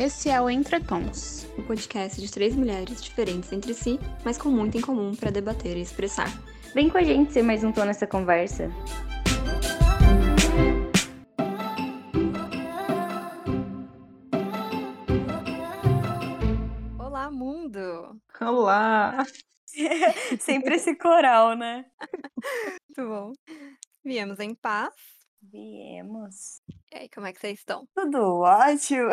Esse é o Entretons, o podcast de três mulheres diferentes entre si, mas com muito em comum para debater e expressar. Vem com a gente ser mais um tom nessa conversa. Olá, mundo! Olá! Sempre esse coral, né? Muito bom. Viemos em paz. Viemos. E aí, como é que vocês estão? Tudo ótimo.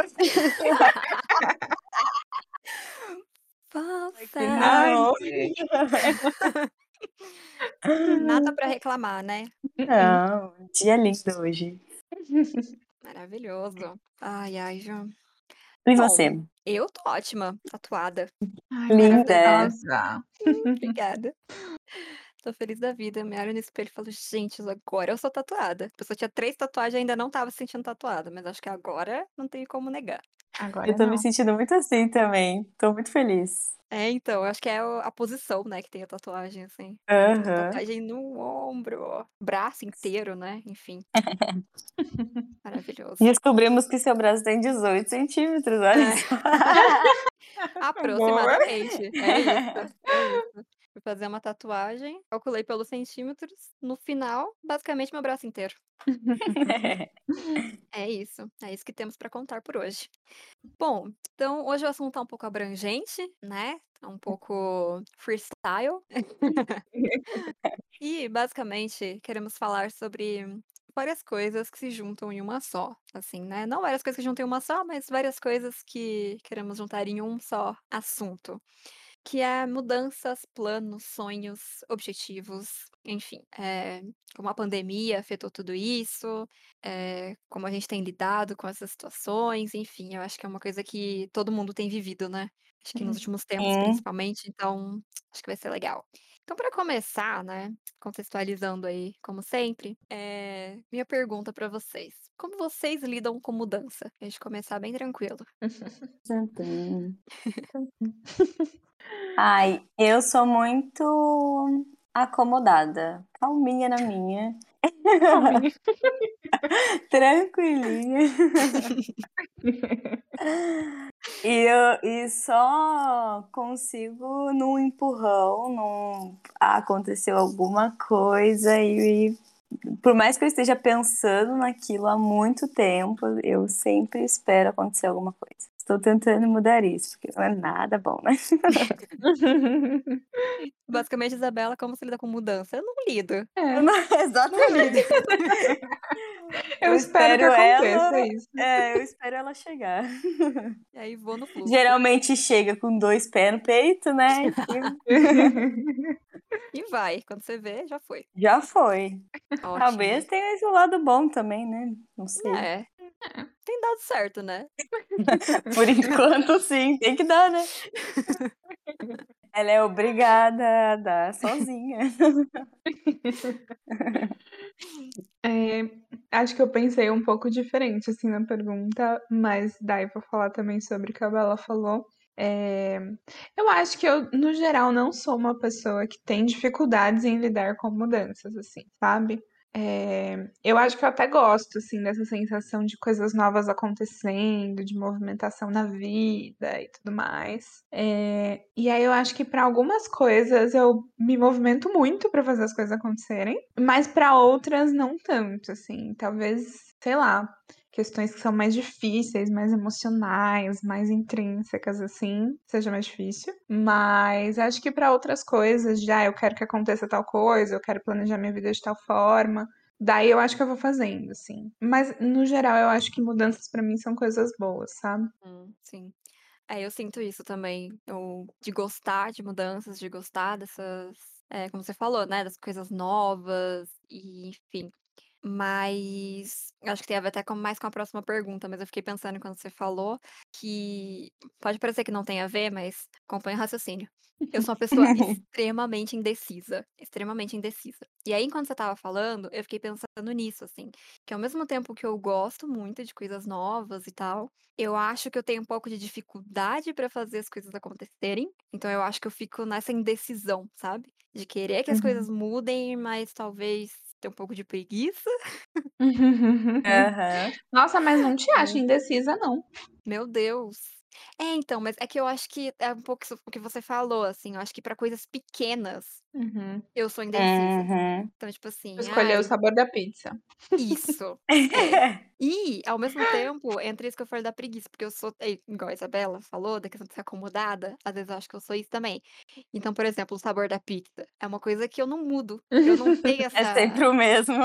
Nada para reclamar, né? Não, dia lindo hoje. Maravilhoso. Ai, ai, João. E você? Eu tô ótima, tatuada. Ai, Linda. Obrigada. Tô feliz da vida. Me olho no espelho e falo, gente, agora eu sou tatuada. A pessoa tinha três tatuagens e ainda não tava se sentindo tatuada, mas acho que agora não tem como negar. Agora eu tô não. me sentindo muito assim também. Tô muito feliz. É, então, acho que é a posição, né, que tem a tatuagem, assim. Uhum. Tatuagem no ombro, braço inteiro, né? Enfim. Maravilhoso. Descobrimos que seu braço tem 18 centímetros, olha É. Aproximadamente. É isso. É isso. Fui fazer uma tatuagem, calculei pelos centímetros. No final, basicamente meu braço inteiro. É isso. É isso que temos para contar por hoje. Bom, então hoje o assunto tá um pouco abrangente, né? Tá um pouco freestyle. E basicamente queremos falar sobre várias coisas que se juntam em uma só, assim, né? Não várias coisas que se juntam em uma só, mas várias coisas que queremos juntar em um só assunto. Que é mudanças, planos, sonhos, objetivos, enfim. eh, como a pandemia afetou tudo isso, eh, como a gente tem lidado com essas situações, enfim, eu acho que é uma coisa que todo mundo tem vivido, né? Acho que nos últimos tempos, Sim. principalmente, então acho que vai ser legal. Então, para começar, né, contextualizando aí, como sempre, eh, minha pergunta para vocês: como vocês lidam com mudança? A gente começar bem tranquilo. Ai, eu sou muito acomodada, calminha na minha, Calminha. tranquilinha. E eu e só consigo num empurrão, num ah, aconteceu alguma coisa e, e por mais que eu esteja pensando naquilo há muito tempo, eu sempre espero acontecer alguma coisa. Estou tentando mudar isso, porque não é nada bom, né? Basicamente, Isabela, como você lida com mudança? Eu não lido. É, Exatamente. eu, Eu espero que espero aconteça ela- isso. É, eu espero ela chegar. E aí vou no fluxo. Geralmente chega com dois pés no peito, né? E vai. Quando você vê, já foi. Já foi. Ótimo. Talvez tenha esse lado bom também, né? Não sei. É. Tem dado certo, né? Por enquanto, sim. Tem que dar, né? Ela é obrigada a dar sozinha. É, acho que eu pensei um pouco diferente assim na pergunta, mas daí vou falar também sobre o que a Bela falou. É, eu acho que eu, no geral, não sou uma pessoa que tem dificuldades em lidar com mudanças, assim, sabe? É, eu acho que eu até gosto, assim, dessa sensação de coisas novas acontecendo, de movimentação na vida e tudo mais. É, e aí eu acho que para algumas coisas eu me movimento muito para fazer as coisas acontecerem, mas para outras não tanto, assim. Talvez, sei lá, questões que são mais difíceis, mais emocionais, mais intrínsecas, assim, seja mais difícil. Mas acho que para outras coisas, já eu quero que aconteça tal coisa, eu quero planejar minha vida de tal forma. Daí eu acho que eu vou fazendo, assim. Mas, no geral, eu acho que mudanças para mim são coisas boas, sabe? Hum, sim. É, eu sinto isso também. Eu, de gostar de mudanças, de gostar dessas. É, como você falou, né? Das coisas novas, e enfim. Mas acho que tem a ver até com, mais com a próxima pergunta, mas eu fiquei pensando quando você falou que pode parecer que não tem a ver, mas acompanha o raciocínio. Eu sou uma pessoa extremamente indecisa, extremamente indecisa. E aí, quando você tava falando, eu fiquei pensando nisso, assim, que ao mesmo tempo que eu gosto muito de coisas novas e tal, eu acho que eu tenho um pouco de dificuldade pra fazer as coisas acontecerem. Então eu acho que eu fico nessa indecisão, sabe? De querer que as Uhum. coisas mudem, mas talvez tenho um pouco de preguiça. Aham. Nossa, mas não te acho É. indecisa, não. Meu Deus. É, então, mas é que eu acho que é um pouco o que você falou, assim, eu acho que pra coisas pequenas Uhum. eu sou indecisa. Uhum. Então, tipo assim, Tu escolheu o ai sabor da pizza. Isso, é. E, ao mesmo tempo, entra isso que eu falei da preguiça, porque eu sou é igual a Isabela falou, da questão de ser acomodada, às vezes eu acho que eu sou isso também. Então, por exemplo, o sabor da pizza é uma coisa que eu não mudo, eu não tenho É essa sempre o mesmo.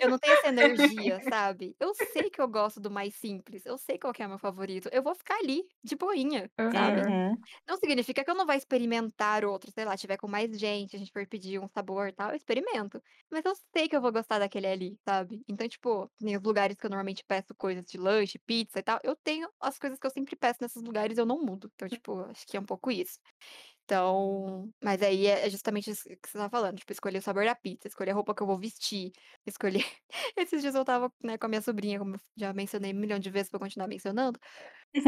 eu não tenho essa energia, sabe. Eu sei que eu gosto do mais simples, eu sei qual que é o meu favorito, eu vou ficar ali, de boinha, sabe. Uhum. Não significa que eu não vá experimentar outro, sei lá, tiver com mais gente, a gente for pedir um sabor, tal, eu experimento. Mas eu sei que eu vou gostar daquele ali, sabe. Então, tipo, nem os lugares que eu normalmente peço coisas de lanche, pizza e tal, eu tenho as coisas que eu sempre peço nesses lugares, eu não mudo. Então, tipo, acho que é um pouco isso. Então mas aí é é justamente isso que você estava falando, tipo, escolher o sabor da pizza, escolher a roupa que eu vou vestir, escolher esses dias eu estava, né, com a minha sobrinha, como eu já mencionei 1 milhão de vezes, vou continuar mencionando,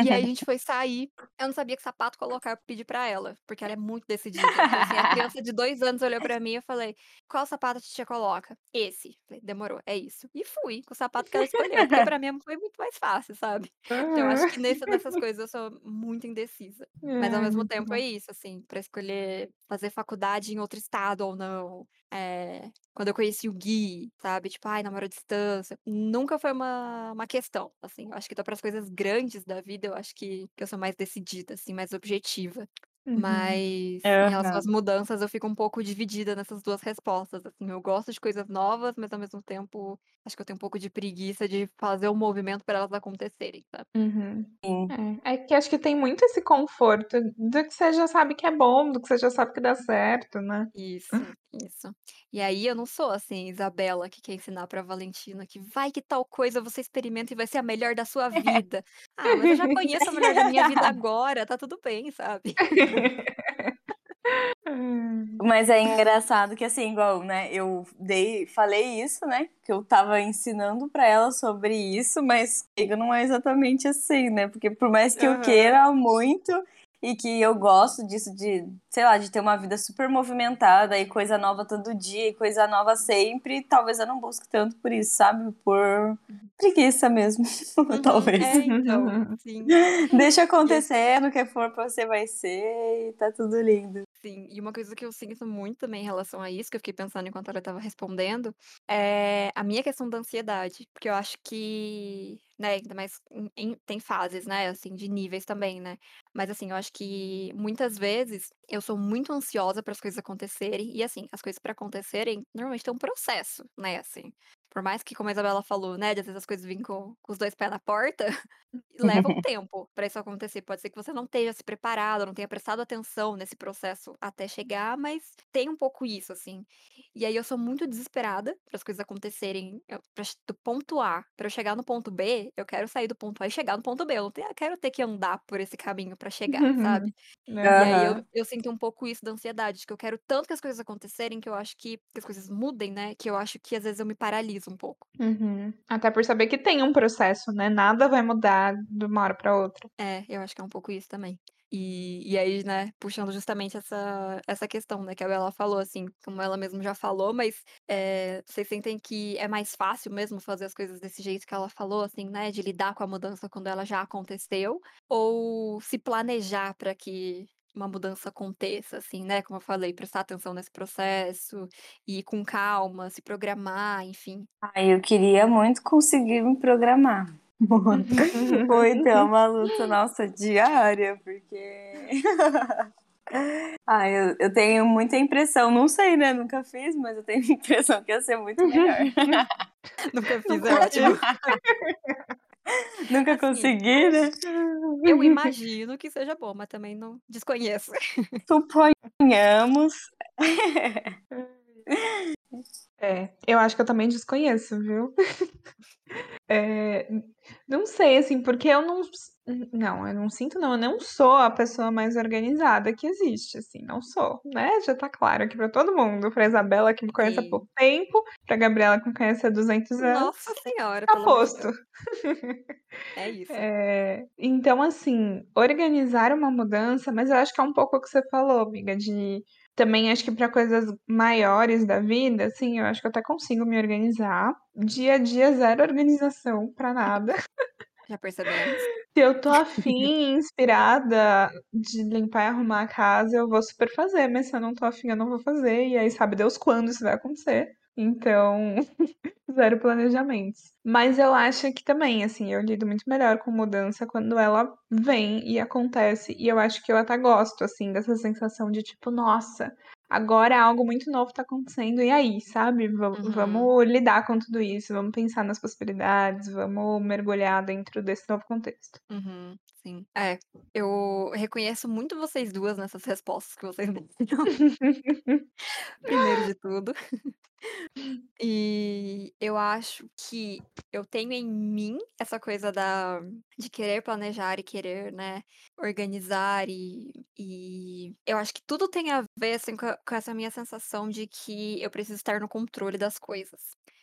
e aí a gente foi sair, eu não sabia que sapato colocar, eu pedi pra ela, porque ela é muito decidida. Então, assim, a criança de 2 anos olhou pra mim, eu falei: "Qual sapato a titia coloca?". "Esse". Falei: "Demorou, é isso". E fui com o sapato que ela escolheu, porque pra mim foi muito mais fácil, sabe. Então eu acho que nesse nessas coisas eu sou muito indecisa. Mas ao Ai, mesmo tempo é isso, assim, pra escolher fazer faculdade em outro estado ou não, eh, quando eu conheci o Gui, sabe, tipo, ai, namoro à distância, nunca foi uma uma questão, assim, eu acho que então para as coisas grandes da vida, eu acho que que eu sou mais decidida, assim, mais objetiva. Uhum. Mas em relação às mudanças, eu fico um pouco dividida nessas 2 respostas, assim, eu gosto de coisas novas, mas ao mesmo tempo, acho que eu tenho um pouco de preguiça de fazer o movimento pra elas acontecerem, sabe. Uhum. Sim. É, é que acho que tem muito esse conforto do que você já sabe que é bom, do que você já sabe que dá certo, né. Isso, isso. E aí eu não sou, assim, Isabela que quer ensinar pra Valentina que: "Vai que tal coisa você experimenta e vai ser a melhor da sua vida". Ah, mas eu já conheço a melhor da minha vida agora, tá tudo bem, sabe. Mas é engraçado que, assim, igual, né, eu dei falei isso, né, que eu estava ensinando pra ela sobre isso, mas não é exatamente assim, né, porque por mais que eu queira muito e que eu gosto disso de, sei lá, de ter uma vida super movimentada e coisa nova todo dia e coisa nova sempre, talvez eu não busque tanto por isso, sabe, por preguiça mesmo, Uhum. talvez. É, então, sim. Deixa acontecer, no que for pra ser vai ser e tá tudo lindo. Sim, e uma coisa que eu sinto muito também em relação a isso, que eu fiquei pensando enquanto ela estava respondendo, é a minha questão da ansiedade, porque eu acho que, né, ainda mais em em tem fases, né, assim, de níveis também, né. Mas, assim, eu acho que muitas vezes eu sou muito ansiosa para as coisas acontecerem e, assim, as coisas pra acontecerem normalmente tem um processo, né, assim. Por mais que, como a Isabela falou, né, de às vezes as coisas vêm com com os 2 pés na porta, leva um tempo pra isso acontecer. Pode ser que você não esteja se preparado, não tenha prestado atenção nesse processo até chegar, mas tem um pouco isso, assim. E aí eu sou muito desesperada para as coisas acontecerem, eu pra do ponto A pra eu chegar no ponto B, eu quero sair do ponto A e chegar no ponto B, eu não tenho quero ter que andar por esse caminho pra chegar, sabe. E aí eu eu sinto um pouco isso da ansiedade, de que eu quero tanto que as coisas acontecerem, que eu acho que que as coisas mudem, né, que eu acho que às vezes eu me paraliso um pouco. Uhum. Até por saber que tem um processo, né, nada vai mudar de uma hora pra outra. É, eu acho que é um pouco isso também. E e aí, né, puxando justamente essa essa questão, né, que a Bela falou, assim, como ela mesma já falou, mas, eh, vocês sentem que é mais fácil mesmo fazer as coisas desse jeito que ela falou, assim, né, de lidar com a mudança quando ela já aconteceu, ou se planejar pra que uma mudança aconteça, assim, né, como eu falei, prestar atenção nesse processo, ir com calma, se programar, enfim? Ai, eu queria muito conseguir me programar. Ou então uma luta, nossa, diária, porque ai, eu eu tenho muita impressão, não sei, né, nunca fiz, mas eu tenho a impressão que ia ser muito melhor. Nunca fiz, é ótimo. Nunca Assim consegui, né. eu imagino que seja bom, mas também não desconheço. Suponhamos. É, eu acho que eu também desconheço, viu. N não sei, assim, porque eu não não, eu não sinto não, eu não sou a pessoa mais organizada que existe, assim, não sou, né, já tá claro aqui pra todo mundo, pra Isabela que me conhece há Sim. pouco tempo, pra Gabriela que me conhece há 200 anos, Nossa senhora, tá pelo amor de posto. Deus. É isso. Eh, então, assim, organizar uma mudança mas eu acho que é um pouco o que você falou, amiga, de também acho que para coisas maiores da vida, assim, eu acho que eu até consigo me organizar. Dia a dia, zero organização para nada. Já percebemos. Se eu tô afim, inspirada de limpar e arrumar a casa, eu vou super fazer, mas se eu não tô afim, eu não vou fazer. E aí, sabe Deus quando isso vai acontecer. Então, zero planejamentos. Mas eu acho que também, assim, eu lido muito melhor com mudança quando ela vem e acontece. E eu acho que eu até gosto, assim, dessa sensação de tipo, nossa, agora algo muito novo tá acontecendo. E aí, sabe? V Uhum. Vamos lidar com tudo isso, vamos pensar nas possibilidades, vamos mergulhar dentro desse novo contexto. Uhum, sim. É, eu reconheço muito vocês duas nessas respostas que vocês deram. Primeiro de tudo. E eu acho que eu tenho em mim essa coisa da de querer planejar e querer, né, organizar e e eu acho que tudo tem a ver, assim, com com essa minha sensação de que eu preciso estar no controle das coisas.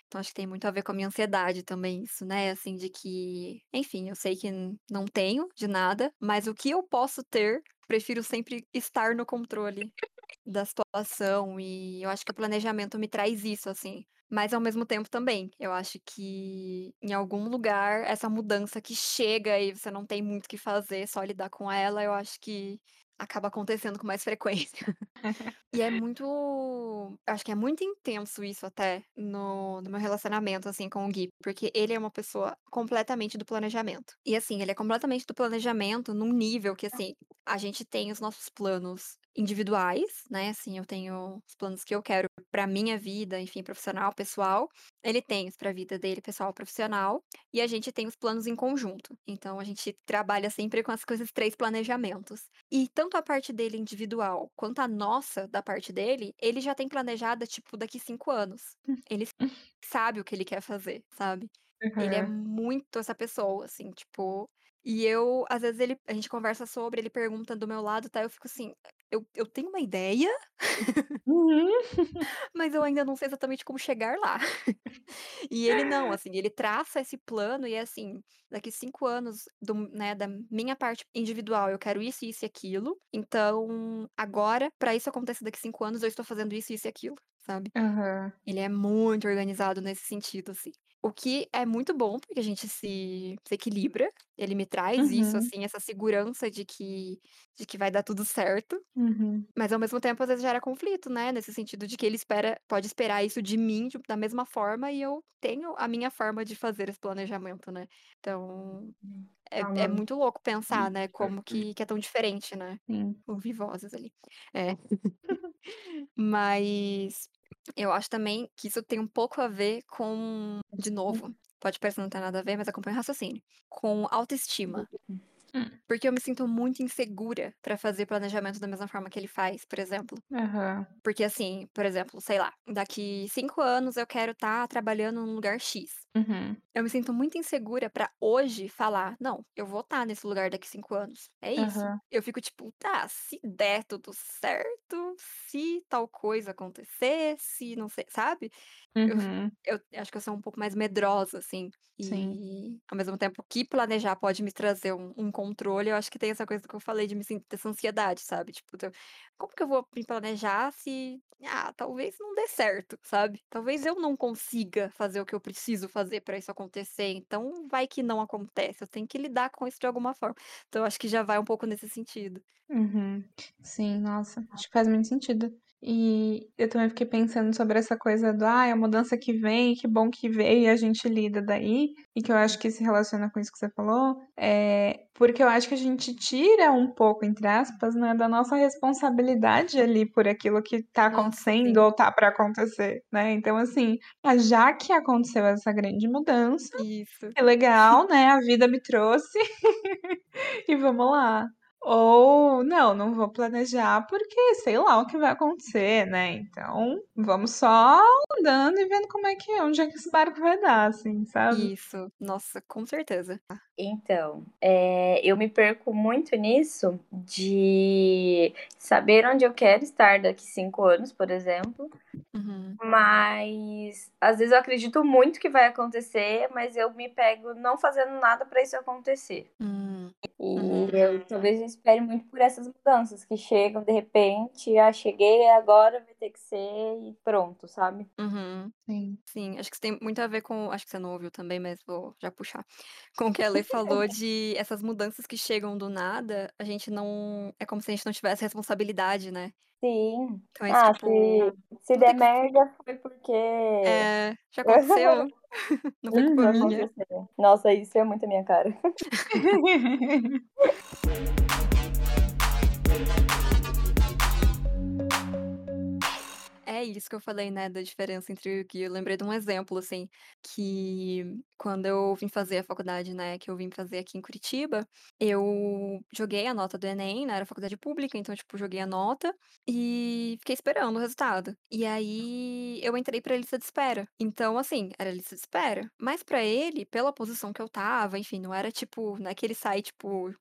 Então acho que tem muito a ver com a minha ansiedade também isso, né, assim, de que, enfim, eu sei que não tenho de nada, mas o que eu posso ter, prefiro sempre estar no controle da situação e eu acho que o planejamento me traz isso, assim. Mas ao mesmo tempo também, eu acho que em algum lugar essa mudança que chega e você não tem muito o que fazer, só lidar com ela, eu acho que acaba acontecendo com mais frequência. E é muito acho que é muito intenso isso até no no meu relacionamento, assim, com o Gui, porque ele é uma pessoa completamente do planejamento. E, assim, ele é completamente do planejamento num nível que, assim, a gente tem os nossos planos individuais, né, assim, eu tenho os planos que eu quero pra minha vida, enfim, profissional, pessoal. Ele tem os pra vida dele, pessoal, profissional, e a gente tem os planos em conjunto. Então a gente trabalha sempre com as coisas 3 planejamentos. E tanto a parte dele individual, quanto a nossa, da parte dele, ele já tem planejada, tipo, daqui 5 anos. Ele sabe o que ele quer fazer, sabe. Ele é muito essa pessoa, assim, tipo e eu às vezes ele a gente conversa sobre, ele pergunta do meu lado, tá, eu fico assim, eu eu tenho uma ideia Uhum. mas eu ainda não sei exatamente como chegar lá. E ele não, assim, ele traça esse plano e é assim, daqui 5 anos do né, da minha parte individual, eu quero isso, isso e aquilo, então agora, pra isso acontecer daqui 5 anos, eu estou fazendo isso, isso e aquilo, sabe. Aham. Ele é muito organizado nesse sentido, assim. O que é muito bom, porque a gente se se equilibra, ele me traz isso, Uhum. assim, essa segurança de que de que vai dar tudo certo, Uhum. mas ao mesmo tempo às vezes gera conflito, né, nesse sentido de que ele espera pode esperar isso de mim de da mesma forma e eu tenho a minha forma de fazer esse planejamento, né. Então, é é Amando. muito louco pensar, né, como que que é tão diferente, né. Sim. Ouvi vozes ali. É. Mas eu acho também que isso tem um pouco a ver com de novo, pode parecer não ter nada a ver, mas acompanha o raciocínio, com autoestima. Hum. Porque eu me sinto muito insegura pra fazer planejamento da mesma forma que ele faz, por exemplo. Aham. Porque, assim, por exemplo, sei lá, daqui 5 anos eu quero estar trabalhando num lugar X. Uhum. Eu me sinto muito insegura pra hoje falar: "Não, eu vou estar nesse lugar daqui 5 anos". É isso. Aham. Eu fico tipo: "Tá, se der tudo certo, se tal coisa acontecer, se não sei", sabe. Eu Uhum. eu acho que eu sou um pouco mais medrosa, assim, Sim. e ao mesmo tempo que planejar pode me trazer um um controle, eu acho que tem essa coisa que eu falei de me sentir essa ansiedade, sabe, tipo, como que eu vou me planejar se, ah, talvez não dê certo, sabe. Talvez eu não consiga fazer o que eu preciso fazer pra isso acontecer, então vai que não acontece, eu tenho que lidar com isso de alguma forma. Então acho que já vai um pouco nesse sentido. Uhum. Sim, nossa, acho que faz muito sentido. E eu também fiquei pensando sobre essa coisa do: "Ai, a mudança que vem, que bom que veio e a gente lida daí", e que eu acho que se relaciona com isso que você falou, eh, porque eu acho que a gente tira um pouco, entre aspas, né, da nossa responsabilidade ali por aquilo que tá acontecendo sim. ou tá pra acontecer, né. Então assim, ah, já que aconteceu essa grande mudança, Isso. que legal, né, a vida me trouxe e vamos lá. Ou não, não vou planejar porque sei lá o que vai acontecer, né, então vamos só andando e vendo como é que onde é que esse barco vai dar, assim, sabe. Isso. Nossa, com certeza. Então, eh, eu me perco muito nisso de saber onde eu quero estar daqui 5 anos, por exemplo, Uhum. mas às vezes eu acredito muito que vai acontecer, mas eu me pego não fazendo nada pra isso acontecer. Hum. E Uhum. eu talvez eu espere muito por essas mudanças que chegam de repente, ah, cheguei, agora vai ter que ser e pronto, sabe? Uhum. Sim. Sim, acho que isso tem muito a ver com. Acho que você não ouviu também, mas vou já puxar. Com o que a Lê falou de essas mudanças que chegam do nada, a gente não. É como se a gente não tivesse responsabilidade, né? Sim. Então é Ah, tipo. se, se der que. merda foi porque É, já aconteceu? Não foi culpa Uhum. minha. Nossa, isso é muito a minha cara. É isso que eu falei, né, da diferença entre o que eu lembrei de um exemplo, assim, que quando eu vim fazer a faculdade, né, que eu vim fazer aqui em Curitiba, eu joguei a nota do Enem, né, era faculdade pública, então, tipo, joguei a nota e fiquei esperando o resultado. E aí eu entrei pra lista de espera. Então, assim, era lista de espera. Mas pra ele, pela posição que eu tava, enfim, não era tipo, não é que ele sai, tipo,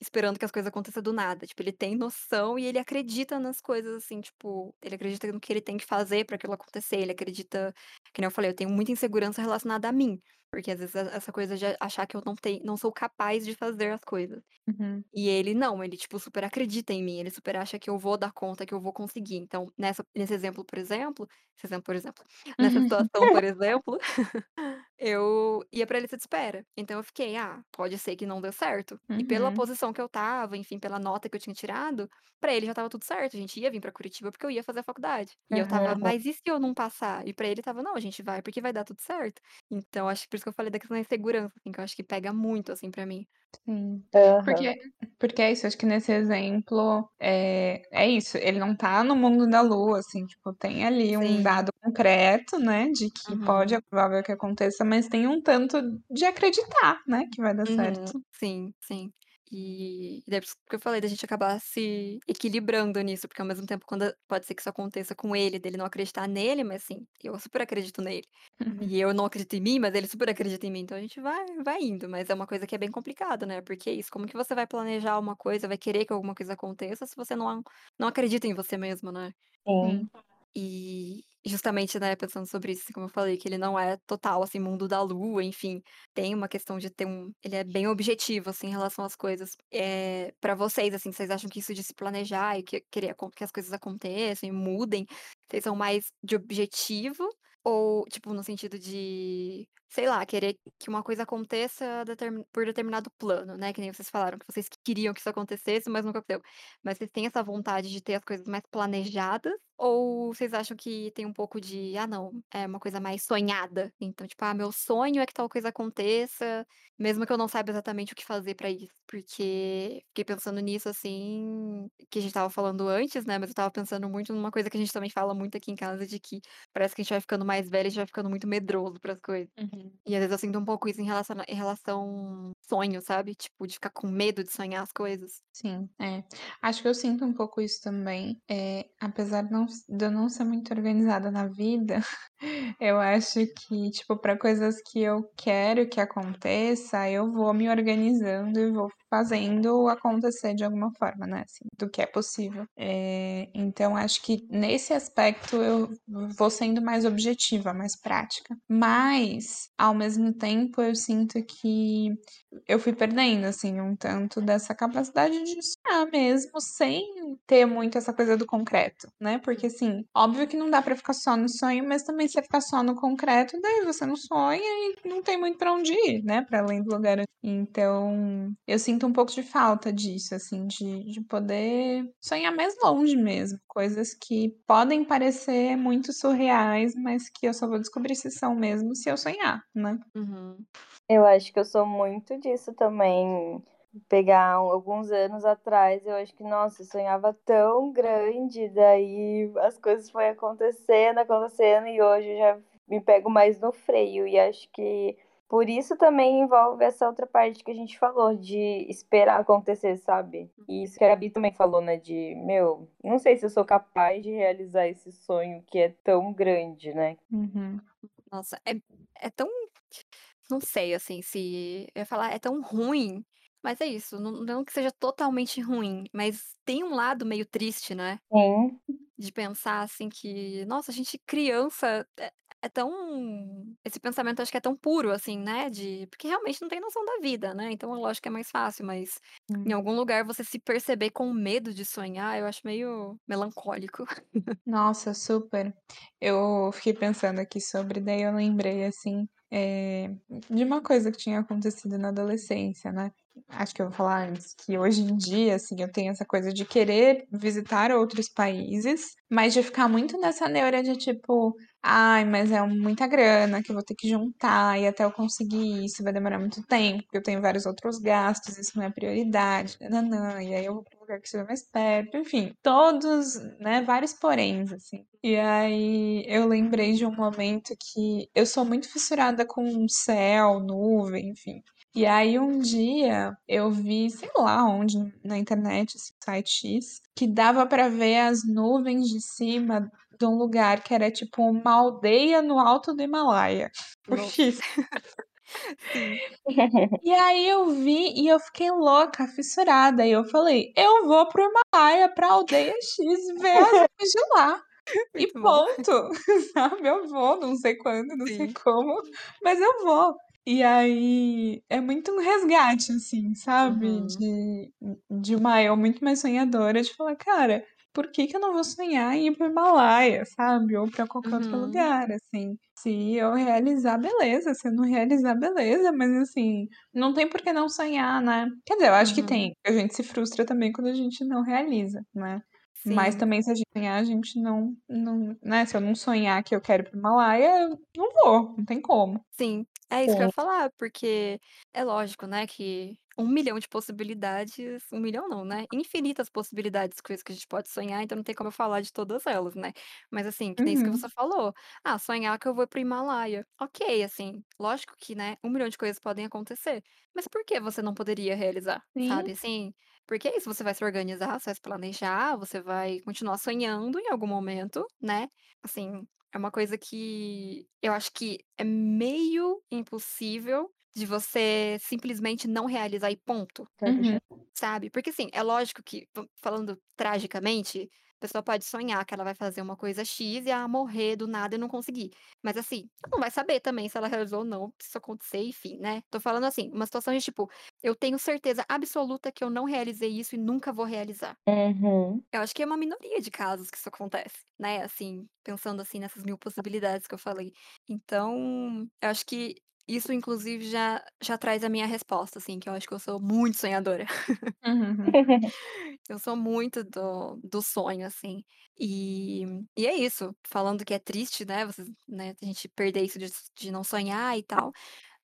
esperando que as coisas aconteçam do nada. Tipo, ele tem noção e ele acredita nas coisas, assim, tipo, ele acredita no que ele tem que fazer pra aquilo acontecer. Ele acredita, que nem eu falei, eu tenho muita insegurança relacionada a mim. Porque às vezes essa coisa de achar que eu não, tenho, não sou capaz de fazer as coisas. Uhum. E ele não, ele, tipo, super acredita em mim, ele super acha que eu vou dar conta, que eu vou conseguir. Então, nessa, nesse exemplo, por exemplo, esse exemplo, por exemplo, nessa situação, por exemplo, eu ia pra lista de espera. Então eu fiquei, ah, pode ser que não deu certo. E pela Uhum. posição que eu tava, enfim, pela nota que eu tinha tirado, pra ele já tava tudo certo. A gente ia vir pra Curitiba porque eu ia fazer a faculdade. E eu tava, mas e se eu não passar? E pra ele tava, não, a gente vai porque vai dar tudo certo. Então acho que por isso que eu falei da questão da insegurança, assim, que eu acho que pega muito, assim, pra mim. Sim. Aham. Porque, porque é isso, acho que nesse exemplo é, é isso, ele não tá no mundo da lua, assim, tipo, tem ali um Sim. dado concreto, né, de que pode, Uhum. é provável que aconteça, mas tem um tanto de acreditar, né, que vai dar certo. Uhum. Sim, sim. E e daí por isso que eu falei da gente acabar se equilibrando nisso, porque ao mesmo tempo quando pode ser que isso aconteça com ele, dele não acreditar nele, mas assim, eu super acredito nele. E eu não acredito em mim, mas ele super acredita em mim, então a gente vai vai indo, mas é uma coisa que é bem complicada, né, porque é isso, como que você vai planejar uma coisa, vai querer que alguma coisa aconteça se você não não acredita em você mesmo, né? Sim. E justamente, né, pensando sobre isso, assim, como eu falei, que ele não é total, assim, mundo da lua, enfim, tem uma questão de ter um ele é bem objetivo, assim, em relação às coisas. Eh, pra vocês, assim, vocês acham que isso de se planejar e que querer que as coisas aconteçam e mudem, vocês são mais de objetivo ou, tipo, no sentido de, sei lá, querer que uma coisa aconteça por determinado plano, né, que nem vocês falaram que vocês queriam que isso acontecesse, mas nunca aconteceu. Mas vocês têm essa vontade de ter as coisas mais planejadas ou vocês acham que tem um pouco de: "Ah, não, é uma coisa mais sonhada"? Então, tipo: "Ah, meu sonho é que tal coisa aconteça, mesmo que eu não saiba exatamente o que fazer pra isso". Porque fiquei pensando nisso, assim, que a gente estava falando antes, né, mas eu estava pensando muito numa coisa que a gente também fala muito aqui em casa, de que parece que a gente vai ficando mais velho, a gente vai ficando muito medroso para as coisas. Uhum. E às vezes eu sinto um pouco isso em relação em relação sonho, sabe, tipo, de ficar com medo de sonhar as coisas. Sim, é. Acho que eu sinto um pouco isso também. É, apesar de, não, de eu não ser muito organizada na vida, eu acho que, tipo, para coisas que eu quero que aconteça, eu vou me organizando e vou fazendo acontecer de alguma forma, né? Assim, do que é possível. É, então, acho que nesse aspecto eu vou sendo mais objetiva, mais prática. Mas, ao mesmo tempo, eu sinto que eu fui perdendo, assim, um tanto dessa capacidade de mesmo, sem ter muito essa coisa do concreto, né? Porque, assim, óbvio que não dá pra ficar só no sonho, mas também se você ficar só no concreto, daí você não sonha e não tem muito pra onde ir, né? Pra além do lugar. Então, eu sinto um pouco de falta disso, assim, de, de poder sonhar mais longe mesmo. Coisas que podem parecer muito surreais, mas que eu só vou descobrir se são mesmo se eu sonhar, né? Uhum. Eu acho que eu sou muito disso também. Pegar alguns anos atrás, eu acho que, nossa, eu sonhava tão grande, daí as coisas foram acontecendo, acontecendo, e hoje eu já me pego mais no freio. E acho que por isso também envolve essa outra parte que a gente falou, de esperar acontecer, sabe? E isso que a Gabi também falou, né? De, meu, não sei se eu sou capaz de realizar esse sonho que é tão grande, né? Uhum. Nossa, é é tão não sei, assim, se eu ia falar é tão ruim, mas é isso, não não que seja totalmente ruim, mas tem um lado meio triste, né, Sim. de pensar, assim, que, nossa, a gente criança, eh, é tão esse pensamento acho que é tão puro, assim, né, de porque realmente não tem noção da vida, né, então é lógico que é mais fácil, mas em Hum. algum lugar você se perceber com medo de sonhar, eu acho meio melancólico. Nossa, super. Eu fiquei pensando aqui sobre, daí eu lembrei, assim, eh, de uma coisa que tinha acontecido na adolescência, né. Acho que eu vou falar antes, que hoje em dia, assim, eu tenho essa coisa de querer visitar outros países, mas de ficar muito nessa neura de tipo: "Ai, mas é muita grana que eu vou ter que juntar e até eu conseguir isso vai demorar muito tempo, porque eu tenho vários outros gastos, isso não é prioridade, nã-nã-nã, e aí eu vou lugar que seja mais perto", enfim, todos, né, vários poréns, assim. E aí eu lembrei de um momento que eu sou muito fissurada com céu, nuvem, enfim. E aí um dia eu vi, sei lá onde, na internet, assim, site X, que dava pra ver as nuvens de cima de um lugar que era tipo uma aldeia no alto do Himalaia. Nossa. Sim. E aí eu vi e eu fiquei louca, fissurada, e eu falei: "Eu vou para o Himalaia, pra aldeia X, ver as nuvens de lá, e Muito bom. ponto", sabe, eu vou, não sei quando, não sei Sim. como, mas eu vou. E aí é muito um resgate, assim, sabe, Uhum. de de uma eu muito mais sonhadora, de falar: "Cara, por que que eu não vou sonhar em ir para Himalaia", sabe, ou pra qualquer outro Uhum. lugar, assim. Se eu realizar, beleza, se eu não realizar, beleza, mas assim, não tem por que não sonhar, né. Quer dizer, eu acho que Uhum. tem, a gente se frustra também quando a gente não realiza, né. Mas Sim. também se a gente sonhar, a gente não não né, se eu não sonhar que eu quero ir para o Himalaia, eu não vou, não tem como. Sim, é isso que eu Sim. ia falar, porque é lógico, né, que 1.000.000 de possibilidades 1.000.000 não, né, infinitas possibilidades, coisas que a gente pode sonhar, então não tem como eu falar de todas elas, né. Mas assim, que nem isso que Uhum. você falou, ah, sonhar que eu vou para o Himalaia, ok, assim, lógico que, né, 1.000.000 de coisas podem acontecer, mas por que você não poderia realizar, Sim. sabe, assim? Porque é isso, você vai se organizar, você vai se planejar, você vai continuar sonhando em algum momento, né, assim, é uma coisa que eu acho que é meio impossível de você simplesmente não realizar e ponto. Uhum. Sabe, porque assim, é lógico que fa falando tragicamente, a pessoa pode sonhar que ela vai fazer uma coisa X e, ah, morrer do nada e não conseguir. Mas assim, ela não vai saber também se ela realizou ou não, se isso acontecer, enfim, né. Tô falando assim, uma situação de tipo, eu tenho certeza absoluta que eu não realizei isso e nunca vou realizar. Uhum. Eu acho que é uma minoria de casos que isso acontece, né, assim, pensando assim nessas 1000 possibilidades que eu falei. Então, eu acho que isso inclusive já já traz a minha resposta, assim, que eu acho que eu sou muito sonhadora. Uhum. Eu sou muito do do sonho, assim. E e é isso, falando que é triste, né, vocês né, a gente perder isso de de não sonhar e tal,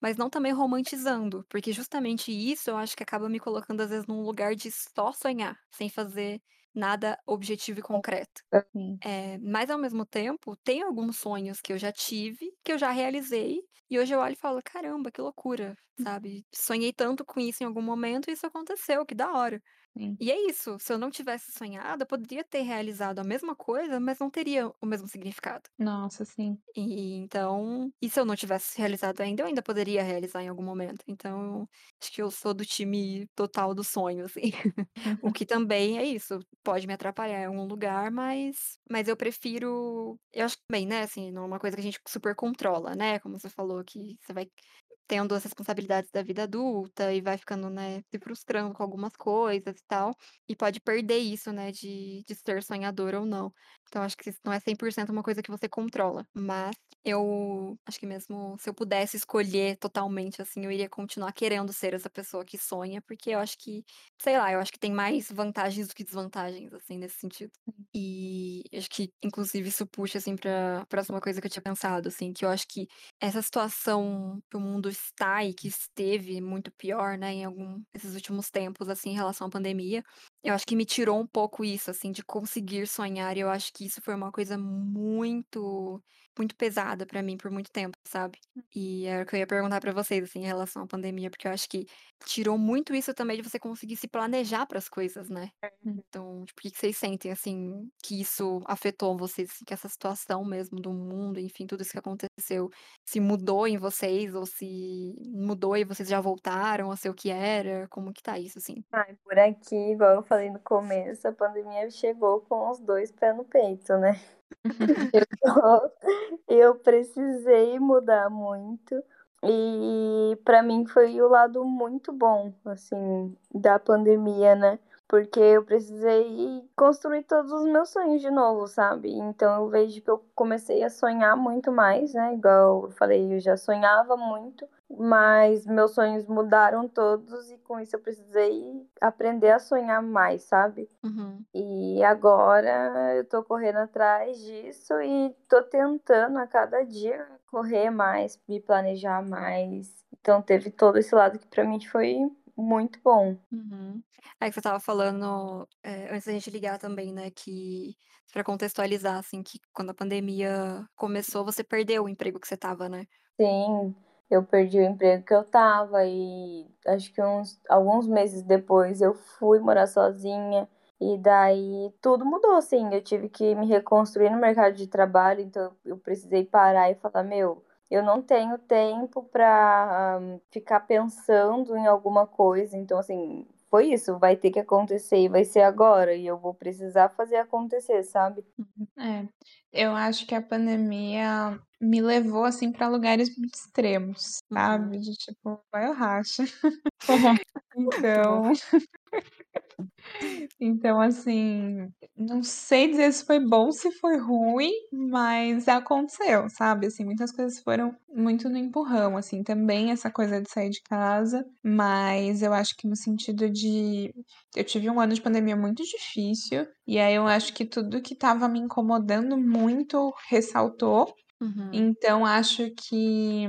mas não também romantizando, porque justamente isso eu acho que acaba me colocando às vezes num lugar de só sonhar, sem fazer nada objetivo e concreto. Sim. Eh, mas ao mesmo tempo, tem alguns sonhos que eu já tive, que eu já realizei, e hoje eu olho e falo: "Caramba, que loucura", sabe. Sonhei tanto com isso em algum momento e isso aconteceu, que da hora. Sim. E é isso, se eu não tivesse sonhado, eu poderia ter realizado a mesma coisa, mas não teria o mesmo significado. Nossa, sim. E então e se eu não tivesse realizado ainda, eu ainda poderia realizar em algum momento. Então, acho que eu sou do time total do sonho, assim. O Uhum. que também é isso, pode me atrapalhar em algum lugar, mas mas eu prefiro eu acho que também, né, assim, não é uma coisa que a gente super controla, né, como você falou que você vai tendo as responsabilidades da vida adulta e vai ficando, né, se frustrando com algumas coisas e tal, e pode perder isso, né, de de ser sonhador ou não. Então acho que isso não é 100% uma coisa que você controla, mas eu acho que mesmo se eu pudesse escolher totalmente, assim, eu iria continuar querendo ser essa pessoa que sonha, porque eu acho que, sei lá, eu acho que tem mais vantagens do que desvantagens, assim, nesse sentido. E acho que inclusive isso puxa, assim, pra próxima coisa que eu tinha pensado, assim, que eu acho que essa situação que o mundo está e que esteve muito pior, né, em algum esses últimos tempos, assim, em relação à pandemia, eu acho que me tirou um pouco isso, assim, de conseguir sonhar e eu acho que isso foi uma coisa muito muito pesada pra mim por muito tempo, sabe. E era o que eu ia perguntar pra vocês, assim, em relação à pandemia, porque eu acho que tirou muito isso também de você conseguir se planejar para as coisas, né. Uhum. Então, tipo, o que que vocês sentem, assim, que isso afetou vocês, assim, que essa situação mesmo do mundo, enfim, tudo isso que aconteceu, se mudou em vocês ou se mudou e vocês já voltaram a ser o que era? Como que tá isso, assim? Ai, por aqui, igual eu falei no começo, a pandemia chegou com os dois pés no peito, né? Eu, eu precisei mudar muito. E para mim foi o lado muito bom, assim, da pandemia, né? Porque eu precisei construir todos os meus sonhos de novo, sabe? Então eu vejo que eu comecei a sonhar muito mais, né? Igual eu falei, eu já sonhava muito, mas meus sonhos mudaram todos e com isso eu precisei aprender a sonhar mais, sabe? Uhum. E agora eu tô correndo atrás disso e tô tentando a cada dia correr mais, me planejar mais. Então teve todo esse lado que para mim foi muito bom. Uhum. É que você estava falando, eh, antes da gente ligar também, né, que para contextualizar, assim, que quando a pandemia começou, você perdeu o emprego que você estava, né? Sim, eu perdi o emprego que eu tava e acho que uns alguns meses depois eu fui morar sozinha e daí tudo mudou, assim. Eu tive que me reconstruir no mercado de trabalho, então eu precisei parar e falar, meu, eu não tenho tempo para ficar pensando em alguma coisa. Então, assim, foi isso, vai ter que acontecer e vai ser agora, e eu vou precisar fazer acontecer, sabe? É, eu acho que a pandemia me levou assim para lugares muito extremos, Uhum. sabe? De tipo, vai eu racha. Então. Então assim, não sei dizer se foi bom, se foi ruim, mas aconteceu, sabe? Assim, muitas coisas foram muito no empurrão, assim, também essa coisa de sair de casa, mas eu acho que no sentido de eu tive um ano de pandemia muito difícil, e aí eu acho que tudo que estava me incomodando muito ressaltou. Uhum. Então acho que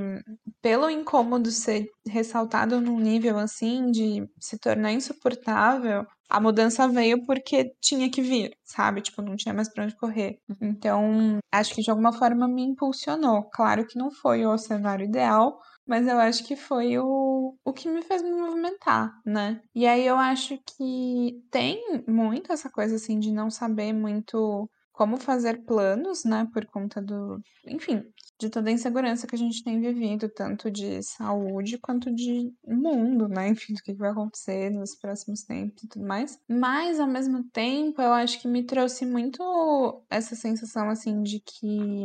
pelo incômodo ser ressaltado num nível assim de se tornar insuportável, a mudança veio porque tinha que vir, sabe? Tipo, não tinha mais pra onde correr. Então, acho que de alguma forma me impulsionou. Claro que não foi o cenário ideal, mas eu acho que foi o, o que me fez me movimentar, né? E aí eu acho que tem muito essa coisa assim de não saber muito como fazer planos, né? Por conta do, enfim, de toda a insegurança que a gente tem vivido, tanto de saúde quanto de mundo, né? Enfim, do que vai acontecer nos próximos tempos e tudo mais. Mas, ao mesmo tempo, eu acho que me trouxe muito essa sensação, assim, de que.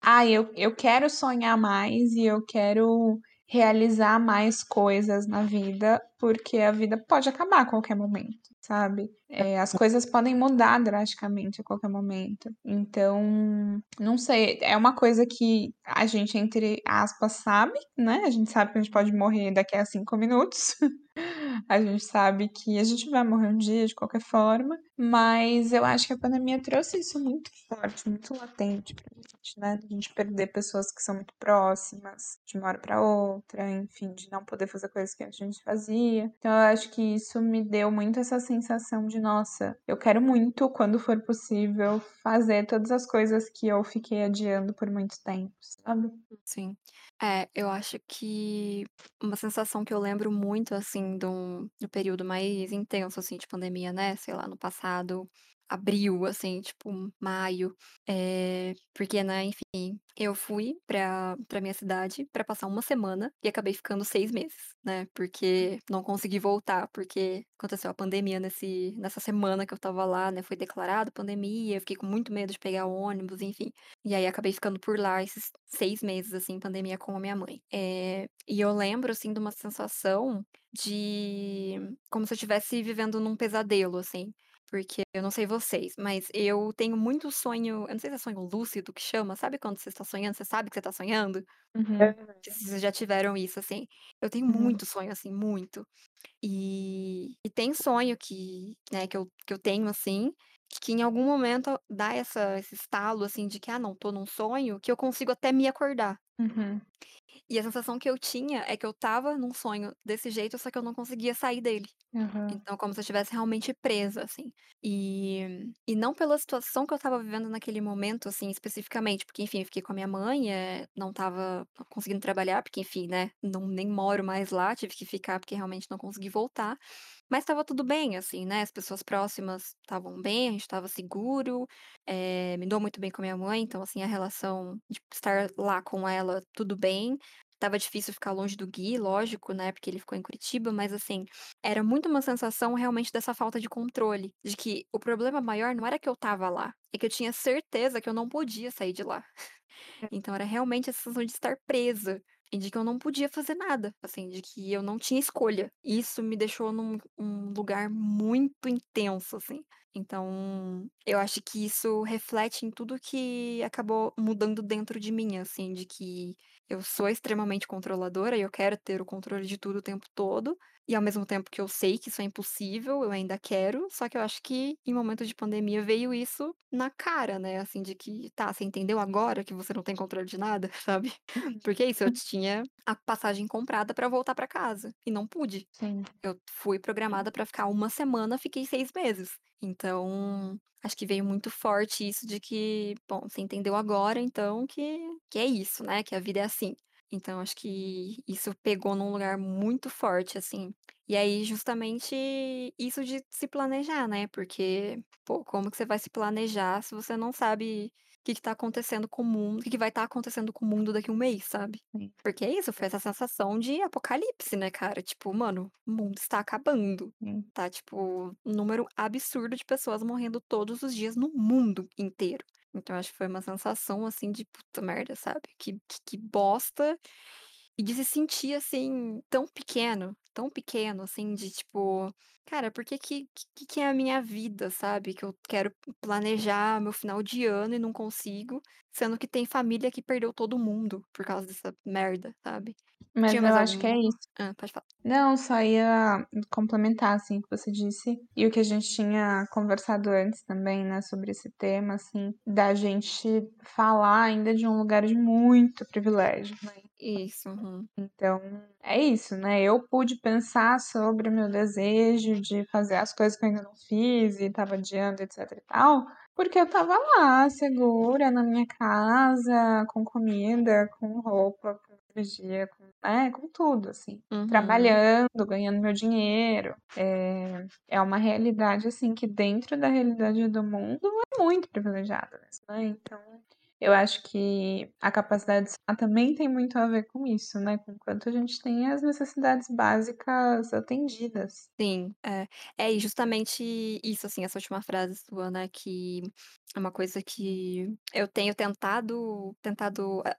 Ah, eu, eu quero sonhar mais e eu quero realizar mais coisas na vida, porque a vida pode acabar a qualquer momento, sabe? É, as coisas podem mudar drasticamente a qualquer momento. Então, não sei, é uma coisa que a gente, entre aspas, sabe, né? A gente sabe que a gente pode morrer daqui a cinco minutos. a gente sabe que a gente vai morrer um dia de qualquer forma, mas eu acho que a pandemia trouxe isso muito forte, muito latente pra gente, né? A gente perder pessoas que são muito próximas de uma hora para outra, enfim, de não poder fazer coisas que a gente fazia. Então eu acho que isso me deu muito essa sensação de, nossa, eu quero muito, quando for possível, fazer todas as coisas que eu fiquei adiando por muito tempo, sabe? Sim. É, eu acho que uma sensação que eu lembro muito, assim, do, do período mais intenso, assim, de pandemia, né? Sei lá, no passado, abril, assim, tipo, maio. É, porque, né, enfim, eu fui pra, pra minha cidade pra passar uma semana e acabei ficando seis meses, né? Porque não consegui voltar, porque aconteceu a pandemia nesse, nessa semana que eu tava lá, né? Foi declarado pandemia, eu fiquei com muito medo de pegar ônibus, enfim. E aí acabei ficando por lá esses seis meses, assim, pandemia com a minha mãe. É, e eu lembro, assim, de uma sensação de como se eu estivesse vivendo num pesadelo, assim. Porque eu não sei vocês, mas eu tenho muito sonho. Eu não sei se é sonho lúcido que chama. Sabe quando você está sonhando, você sabe que você está sonhando? Uhum. Vocês já tiveram isso, assim. Eu tenho Uhum. muito sonho, assim, muito. E, e tem sonho que, né, que eu, que eu tenho, assim, que em algum momento dá essa, esse estalo, assim, de que, ah, não, tô num sonho, que eu consigo até me acordar. Uhum. E a sensação que eu tinha é que eu estava num sonho desse jeito, só que eu não conseguia sair dele. Uhum. Então, como se eu estivesse realmente presa, assim. E, e não pela situação que eu estava vivendo naquele momento, assim, especificamente, porque, enfim, eu fiquei com a minha mãe, é, não estava conseguindo trabalhar, porque, enfim, né, não nem moro mais lá, tive que ficar porque realmente não consegui voltar. Mas estava tudo bem, assim, né? As pessoas próximas estavam bem, a gente estava seguro, eh, me dou muito bem com a minha mãe, então, assim, a relação de estar lá com ela, tudo bem. Tava difícil ficar longe do Gui, lógico, né? Porque ele ficou em Curitiba, mas assim, era muito uma sensação realmente dessa falta de controle, de que o problema maior não era que eu tava lá, é que eu tinha certeza que eu não podia sair de lá. Então era realmente a sensação de estar presa e de que eu não podia fazer nada, assim, de que eu não tinha escolha. Isso me deixou num um lugar muito intenso, assim. Então, eu acho que isso reflete em tudo que acabou mudando dentro de mim, assim, de que eu sou extremamente controladora e eu quero ter o controle de tudo o tempo todo, e ao mesmo tempo que eu sei que isso é impossível, eu ainda quero, só que eu acho que em momentos de pandemia veio isso na cara, né? Assim, de que, tá, você entendeu agora que você não tem controle de nada, sabe? Porque é isso, eu tinha a passagem comprada pra voltar pra casa e não pude. Sim. Eu fui programada pra ficar uma semana, fiquei seis meses. Então, acho que veio muito forte isso de que, bom, você entendeu agora, então, que, que é isso, né? Que a vida é assim. Então, acho que isso pegou num lugar muito forte, assim. E aí, justamente, isso de se planejar, né? Porque, pô, como que você vai se planejar se você não sabe o que, que tá acontecendo com o mundo, o que, que vai estar tá acontecendo com o mundo daqui a um mês, sabe? Sim. Porque é isso, foi essa sensação de apocalipse, né, cara? Tipo, mano, o mundo está acabando. Sim. Tá, tipo, um número absurdo de pessoas morrendo todos os dias no mundo inteiro. Então, acho que foi uma sensação, assim, de puta merda, sabe? Que, que, que bosta. E de se sentir, assim, tão pequeno, tão pequeno, assim, de tipo, cara, por que que, que, que é a minha vida, sabe? Que eu quero planejar meu final de ano e não consigo, sendo que tem família que perdeu todo mundo por causa dessa merda, sabe? Mas Tinha eu mais acho que é algum. isso. Ah, pode falar. Não, só ia complementar, assim, o que você disse. E o que a gente tinha conversado antes também, né, sobre esse tema, assim, da gente falar ainda de um lugar de muito privilégio, né? Isso, uhum. Então, é isso, né? Eu pude pensar sobre o meu desejo de fazer as coisas que eu ainda não fiz e tava adiando, etc e tal, porque eu tava lá, segura, na minha casa, com comida, com roupa, com energia, com, né, com tudo, assim. Uhum. Trabalhando, ganhando meu dinheiro. É, é uma realidade, assim, que dentro da realidade do mundo é muito privilegiada, né? Então, eu acho que a capacidade também tem muito a ver com isso, né? Com quanto a gente tem as necessidades básicas atendidas. Sim, é. É, justamente isso, assim, essa última frase sua, né, que é uma coisa que eu tenho tentado tentado, eh,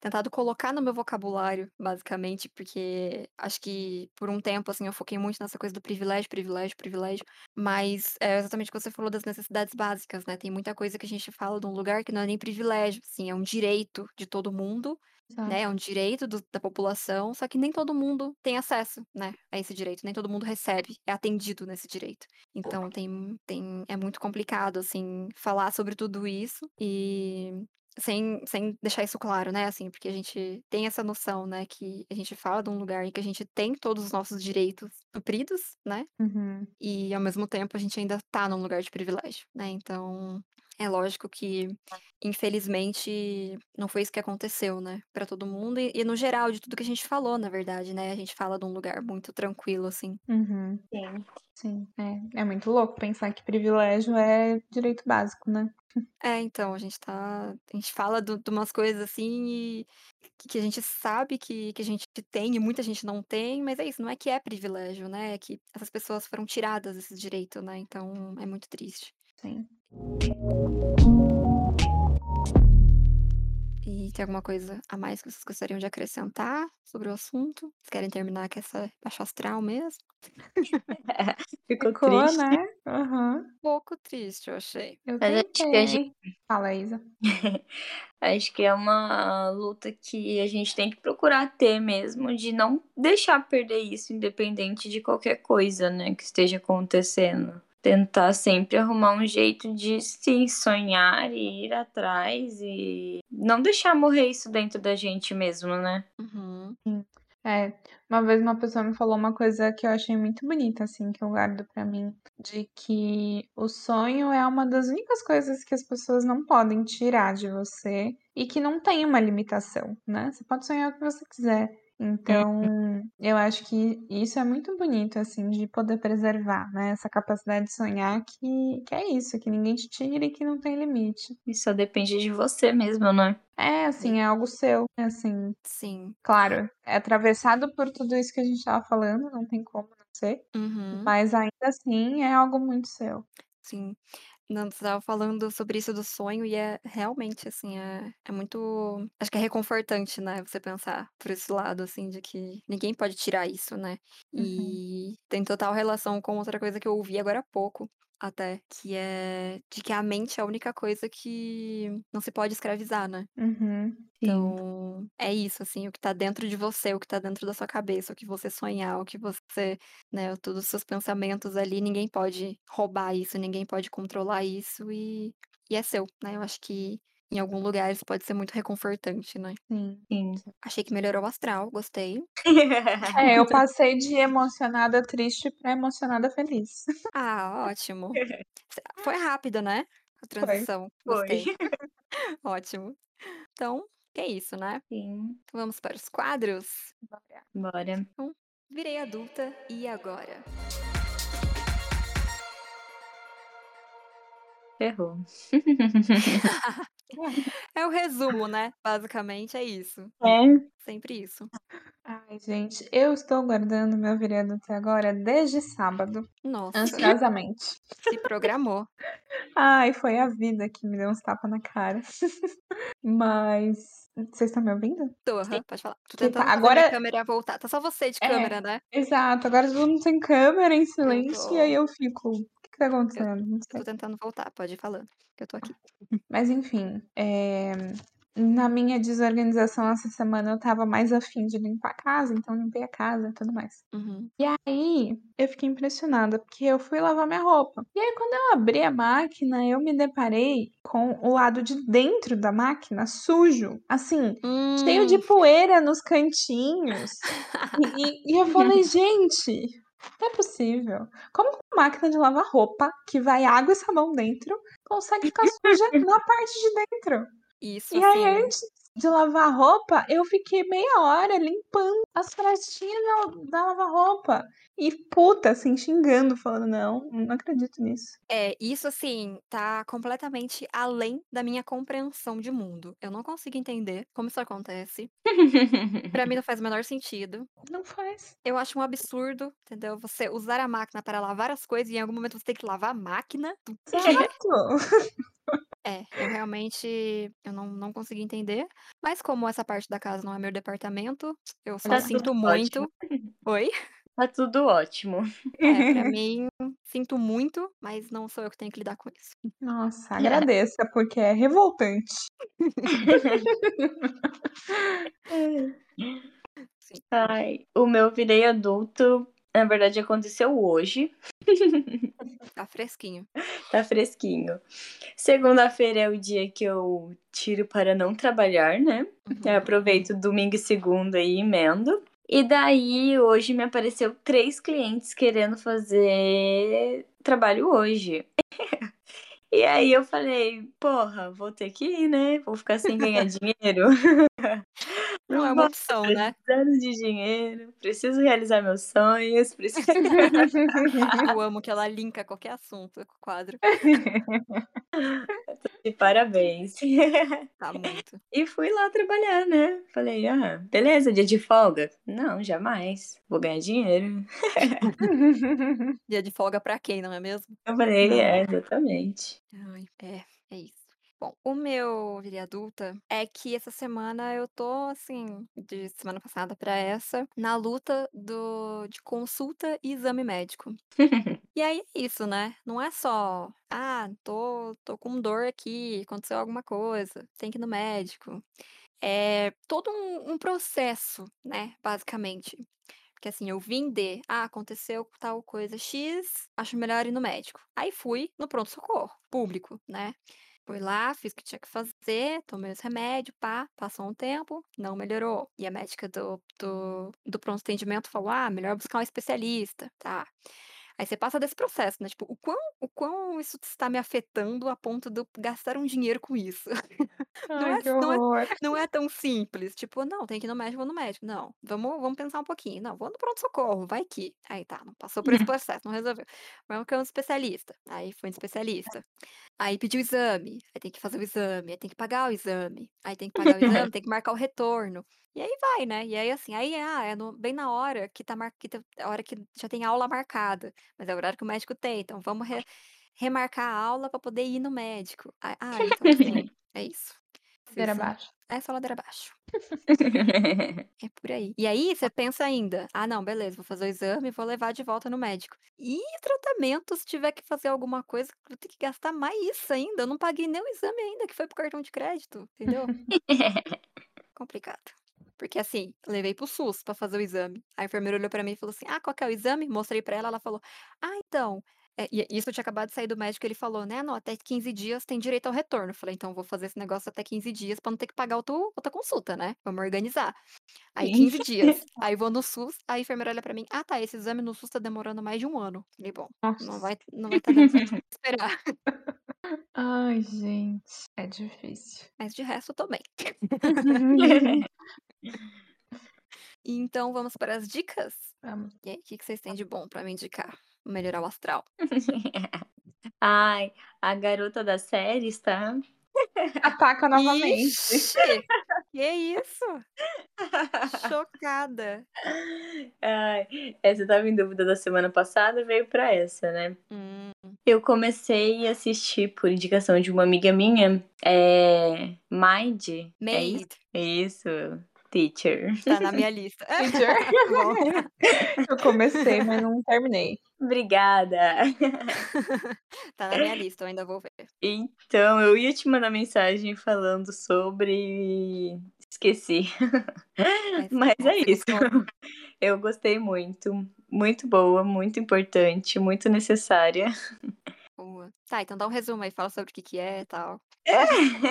tentado colocar no meu vocabulário, basicamente, porque acho que por um tempo, assim, eu foquei muito nessa coisa do privilégio, privilégio, privilégio, mas é exatamente o que você falou das necessidades básicas, né? Tem muita coisa que a gente fala de um lugar que não é nem privilégio, assim, é um direito de todo mundo, né? É um direito do- da população, só que nem todo mundo tem acesso, né, a esse direito, nem todo mundo recebe, é atendido nesse direito. Então tem, tem, é muito complicado, assim, falar sobre tudo isso e sem, sem deixar isso claro, né, assim, porque a gente tem essa noção, né, que a gente fala de um lugar em que a gente tem todos os nossos direitos supridos, né, Uhum. e ao mesmo tempo a gente ainda tá num lugar de privilégio, né? Então, é lógico que, infelizmente, não foi isso que aconteceu, né? Pra todo mundo e, e no geral de tudo que a gente falou, na verdade, né? A gente fala de um lugar muito tranquilo, assim. Uhum. Sim. Sim, é, é muito louco pensar que privilégio é direito básico, né? É, então, a gente tá. A gente fala de umas coisas assim e que, que a gente sabe que, que a gente tem e muita gente não tem, mas é isso, não é que é privilégio, né? É que essas pessoas foram tiradas desse direito, né? Então é muito triste. Sim. E tem alguma coisa a mais que vocês gostariam de acrescentar sobre o assunto? Vocês querem terminar com essa baixa astral mesmo? Ficou, Ficou, triste. né? Aham. Um pouco triste, eu achei. Eu Mas acho que a gente- Fala, Isa. Acho que é uma luta que a gente tem que procurar ter mesmo, de não deixar perder isso, independente de qualquer coisa, né, que esteja acontecendo. Tentar sempre arrumar um jeito de sim sonhar e ir atrás e não deixar morrer isso dentro da gente mesmo, né? Uhum. É, uma vez uma pessoa me falou uma coisa que eu achei muito bonita, assim, que eu guardo pra mim, de que o sonho é uma das únicas coisas que as pessoas não podem tirar de você e que não tem uma limitação, né? Você pode sonhar o que você quiser. Então, eu acho que isso é muito bonito, assim, de poder preservar, né? Essa capacidade de sonhar que, que é isso, que ninguém te tira e que não tem limite. E só depende de você mesmo, né? É, assim, é algo seu, é assim, Sim. claro, é atravessado por tudo isso que a gente tava falando, não tem como não ser, Uhum. mas ainda assim é algo muito seu. Sim. Não, você estava falando sobre isso do sonho e é realmente, assim, é, é muito. Acho que é reconfortante, né? Você pensar por esse lado, assim, de que ninguém pode tirar isso, né? Uhum. E tem total relação com outra coisa que eu ouvi agora há pouco, até, que é de que a mente é a única coisa que não se pode escravizar, né? Uhum. Então, é isso, assim, o que tá dentro de você, o que tá dentro da sua cabeça, o que você sonhar, o que você, né, todos os seus pensamentos ali, ninguém pode roubar isso, ninguém pode controlar isso e, e é seu, né? Eu acho que em algum lugar isso pode ser muito reconfortante, né? Sim. Sim. Achei que melhorou o astral, gostei. É, eu passei de emocionada triste pra emocionada feliz. Ah, ótimo. Foi rápido, né? A transição. Gostei. Foi. Ótimo. Então, que é isso, né? Sim. Então vamos para os quadros. Bora. Virei adulta e agora? Ferrou. É o resumo, né? Basicamente é isso. É. Sempre isso. Ai, gente, eu estou guardando meu virando até agora desde sábado, Nossa, ansiosamente. se programou. Ai, foi a vida que me deu uns tapas na cara. Mas. Vocês estão me ouvindo? Tô, aham, pode falar. Tô Que tentando tá- agora- minha câmera voltar. Tá só você de É. câmera, né? Exato, agora todo mundo tem câmera em silêncio e aí eu fico. O que, tá acontecendo? Não Eu sei. tô tentando voltar, pode ir falando. Que eu tô aqui. Mas enfim, é, na minha desorganização essa semana eu tava mais afim de limpar a casa, então limpei a casa e tudo mais. Uhum. E aí eu fiquei impressionada, porque eu fui lavar minha roupa. E aí quando eu abri a máquina, eu me deparei com o lado de dentro da máquina sujo, assim, cheio de Hum, poeira nos cantinhos. E- e eu falei, gente, não é possível. Como uma máquina de lavar roupa, que vai água e sabão dentro, consegue ficar suja na parte de dentro? isso E aí, assim. antes de lavar roupa, eu fiquei meia hora limpando as frestinhas da, da lava-roupa. E puta, assim, xingando, falando, não, não acredito nisso. É, isso assim, tá completamente além da minha compreensão de mundo. Eu não consigo entender como isso acontece. Pra mim não faz o menor sentido. Não faz. Eu acho um absurdo, entendeu? Você usar a máquina para lavar as coisas e em algum momento você tem que lavar a máquina. Exato. É, eu realmente eu não, não consegui entender. Mas como essa parte da casa não é meu departamento, eu só Tá sinto tudo muito. Oi? Tá tudo ótimo. É, pra mim, sinto muito, mas não sou eu que tenho que lidar com isso. Nossa, agradeça, porque é revoltante. Ai, o meu virei adulto, na verdade, aconteceu hoje. Tá fresquinho. Tá fresquinho. Segunda-feira é o dia que eu tiro para não trabalhar, né? Uhum. Eu aproveito domingo e segunda e emendo. E daí, hoje me apareceu três clientes querendo fazer trabalho hoje. E aí eu falei, porra, vou ter que ir, né? Vou ficar sem ganhar dinheiro. Não é uma opção, né? precisando de dinheiro, preciso realizar meus sonhos, preciso. Eu amo que ela linka qualquer assunto com o quadro. de parabéns. Tá muito. E fui lá trabalhar, né? Falei, ah, beleza, dia de folga? Não, jamais. Vou ganhar dinheiro. Dia de folga pra quem, não é mesmo? Eu falei, Não. é, exatamente. Ai, é, é isso. Bom, o meu virei adulta é que essa semana eu tô, assim, de semana passada pra essa, na luta do, de consulta e exame médico. E aí é isso, né? Não é só, ah, tô, tô com dor aqui, aconteceu alguma coisa, tem que ir no médico. É todo um, um processo, né, basicamente. Porque Que assim, eu vim de, ah, aconteceu tal coisa X, acho melhor ir no médico. Aí fui no pronto-socorro, público, né? Fui lá, fiz o que tinha que fazer, tomei os remédios, pá, passou um tempo, não melhorou. E a médica do, do, do pronto atendimento falou: ah, melhor buscar um especialista, tá? Aí você passa desse processo, né? Tipo, o quão, o quão isso está me afetando a ponto de eu gastar um dinheiro com isso? não, Ai, é, não, é, horror. não é tão simples. Tipo, não, tem que ir no médico, vou no médico. Não, vamos, vamos pensar um pouquinho. Não, vou no pronto-socorro, vai que. Aí tá, não passou por esse processo, não resolveu. Vamos que é um especialista. Aí foi um especialista. Aí pediu o exame, aí tem que fazer o exame, aí tem que pagar o exame, aí tem que pagar o exame, tem que marcar o retorno. E aí vai, né? E aí assim, aí ah, é no- bem na hora que tá mar... que tá- a hora que já tem aula marcada, mas é o horário que o médico tem, então vamos re- remarcar a aula para poder ir no médico. Ah, ah, então assim, é isso. Ladeira abaixo. É só ladeira abaixo. É por aí. E aí você pensa ainda, ah, não, beleza, vou fazer o exame e vou levar de volta no médico. E tratamento, se tiver que fazer alguma coisa, vou ter que gastar mais isso ainda. Eu não paguei nem o exame ainda, que foi pro cartão de crédito, entendeu? Complicado. Porque assim, levei pro SUS pra fazer o exame. A enfermeira olhou pra mim e falou assim: Ah, qual que é o exame? Mostrei pra ela, ela falou: Ah, então. É, isso eu tinha acabado de sair do médico, ele falou, né? Não, até 15 dias tem direito ao retorno. Eu falei, então vou fazer esse negócio até 15 dias pra não ter que pagar outra, outra consulta, né? Vamos organizar. Aí, 15 dias. Aí vou no SUS, a enfermeira olha pra mim, ah, tá, esse exame no SUS tá demorando mais de um ano. Falei, bom, não Nossa. vai, não vai tá dando certo esperar. Ai, gente, é difícil. Mas de resto, eu tô bem. Então, vamos para as dicas? Vamos. E aí, o que que vocês têm de bom pra me indicar? Melhorar o astral. Ai, a garota da série está. Ataca novamente. Ixi, que isso? Chocada. Ai, essa eu tava em dúvida da semana passada, veio pra essa, né? Hum, Eu comecei a assistir por indicação de uma amiga minha, é. Mind. É isso? Isso, teacher. Tá na minha lista. Teacher. Eu comecei, mas não terminei. Obrigada. tá na minha lista, eu ainda vou ver. Então, eu ia te mandar mensagem falando sobre. Esqueci. Mas bom, é isso. Eu gostei muito. Muito boa, muito importante, muito necessária. Boa. Tá, então dá um resumo aí, fala sobre o que que é e tal. É.